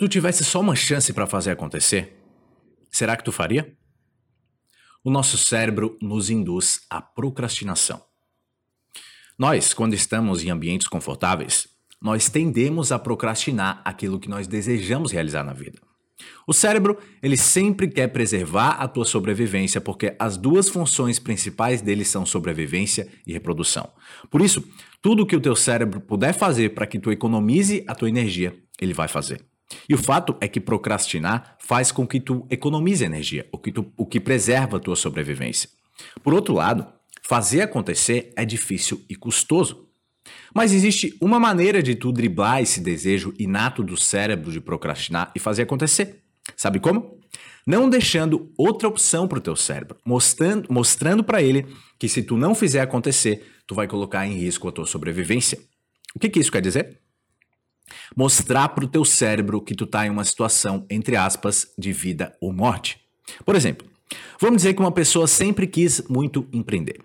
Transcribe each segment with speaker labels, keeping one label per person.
Speaker 1: tu tivesse só uma chance para fazer acontecer, será que tu faria? O nosso cérebro nos induz à procrastinação. Nós, quando estamos em ambientes confortáveis, nós tendemos a procrastinar aquilo que nós desejamos realizar na vida. O cérebro, ele sempre quer preservar a tua sobrevivência, porque as duas funções principais dele são sobrevivência e reprodução. Por isso, tudo que o teu cérebro puder fazer para que tu economize a tua energia, ele vai fazer. E o fato é que procrastinar faz com que tu economize energia, o que, tu, o que preserva a tua sobrevivência. Por outro lado, fazer acontecer é difícil e custoso. Mas existe uma maneira de tu driblar esse desejo inato do cérebro de procrastinar e fazer acontecer. Sabe como? Não deixando outra opção para o teu cérebro, mostrando, mostrando para ele que se tu não fizer acontecer, tu vai colocar em risco a tua sobrevivência. O que, que isso quer dizer? Mostrar para o teu cérebro que tu está em uma situação, entre aspas, de vida ou morte. Por exemplo, vamos dizer que uma pessoa sempre quis muito empreender.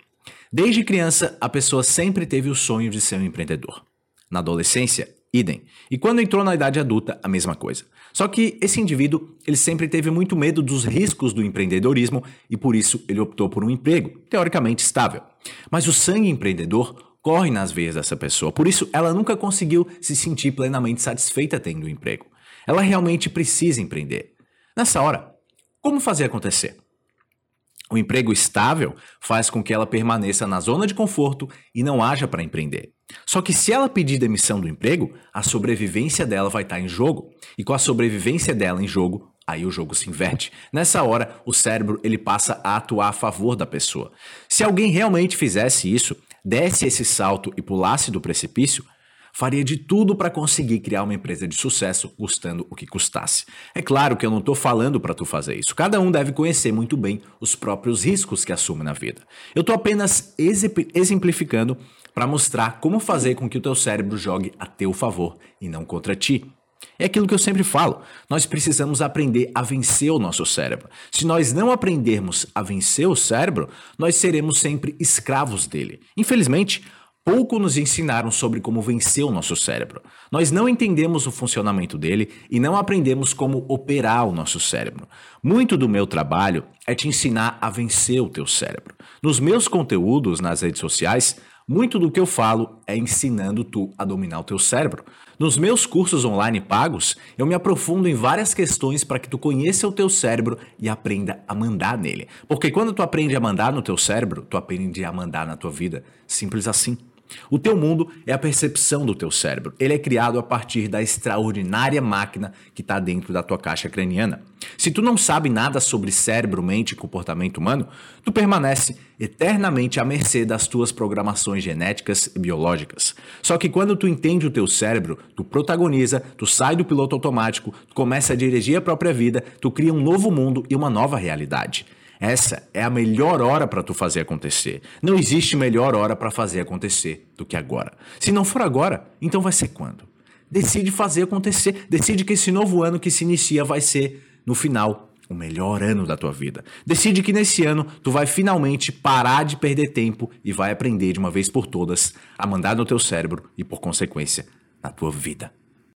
Speaker 1: Desde criança, a pessoa sempre teve o sonho de ser um empreendedor. Na adolescência, idem. E quando entrou na idade adulta, a mesma coisa. Só que esse indivíduo, ele sempre teve muito medo dos riscos do empreendedorismo e por isso ele optou por um emprego, teoricamente estável. Mas o sangue empreendedor corre nas veias dessa pessoa, por isso ela nunca conseguiu se sentir plenamente satisfeita tendo um emprego. Ela realmente precisa empreender. Nessa hora, como fazer acontecer? O emprego estável faz com que ela permaneça na zona de conforto e não haja para empreender. Só que se ela pedir demissão do emprego, a sobrevivência dela vai estar tá em jogo. E com a sobrevivência dela em jogo, aí o jogo se inverte. Nessa hora, o cérebro ele passa a atuar a favor da pessoa. Se alguém realmente fizesse isso, desse esse salto e pulasse do precipício, faria de tudo para conseguir criar uma empresa de sucesso, custando o que custasse. É claro que eu não estou falando para tu fazer isso. Cada um deve conhecer muito bem os próprios riscos que assume na vida. Eu estou apenas exemplificando para mostrar como fazer com que o teu cérebro jogue a teu favor e não contra ti. É aquilo que eu sempre falo. Nós precisamos aprender a vencer o nosso cérebro. Se nós não aprendermos a vencer o cérebro, nós seremos sempre escravos dele. Infelizmente, Pouco nos ensinaram sobre como vencer o nosso cérebro. Nós não entendemos o funcionamento dele e não aprendemos como operar o nosso cérebro. Muito do meu trabalho é te ensinar a vencer o teu cérebro. Nos meus conteúdos nas redes sociais, muito do que eu falo é ensinando tu a dominar o teu cérebro. Nos meus cursos online pagos, eu me aprofundo em várias questões para que tu conheça o teu cérebro e aprenda a mandar nele. Porque quando tu aprende a mandar no teu cérebro, tu aprende a mandar na tua vida. Simples assim. O teu mundo é a percepção do teu cérebro. Ele é criado a partir da extraordinária máquina que está dentro da tua caixa craniana. Se tu não sabe nada sobre cérebro, mente e comportamento humano, tu permanece eternamente à mercê das tuas programações genéticas e biológicas. Só que quando tu entende o teu cérebro, tu protagoniza, tu sai do piloto automático, tu começa a dirigir a própria vida, tu cria um novo mundo e uma nova realidade. Essa é a melhor hora para tu fazer acontecer. Não existe melhor hora para fazer acontecer do que agora. Se não for agora, então vai ser quando? Decide fazer acontecer. Decide que esse novo ano que se inicia vai ser, no final, o melhor ano da tua vida. Decide que nesse ano tu vai finalmente parar de perder tempo e vai aprender de uma vez por todas a mandar no teu cérebro e, por consequência, na tua vida.